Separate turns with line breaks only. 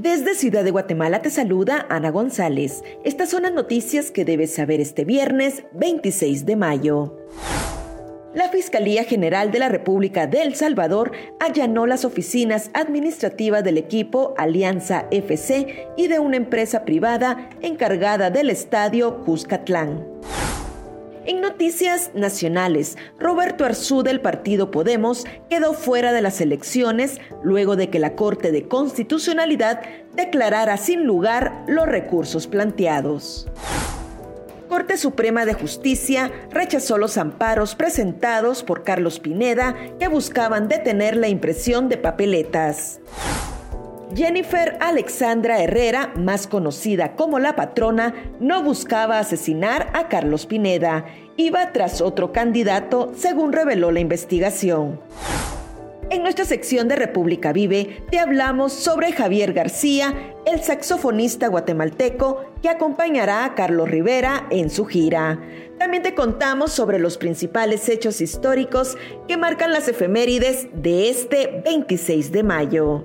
Desde Ciudad de Guatemala te saluda Ana González. Estas son las noticias que debes saber este viernes 26 de mayo. La Fiscalía General de la República de El Salvador allanó las oficinas administrativas del equipo Alianza FC y de una empresa privada encargada del estadio Cuscatlán. En noticias nacionales, Roberto Arzú del partido Podemos quedó fuera de las elecciones luego de que la Corte de Constitucionalidad declarara sin lugar los recursos planteados. Corte Suprema de Justicia rechazó los amparos presentados por Carlos Pineda que buscaban detener la impresión de papeletas. Jennifer Alexandra Herrera, más conocida como la patrona, no buscaba asesinar a Carlos Pineda, iba tras otro candidato, según reveló la investigación. En nuestra sección de República Vive te hablamos sobre Javier García, el saxofonista guatemalteco que acompañará a Carlos Rivera en su gira. También te contamos sobre los principales hechos históricos que marcan las efemérides de este 26 de mayo.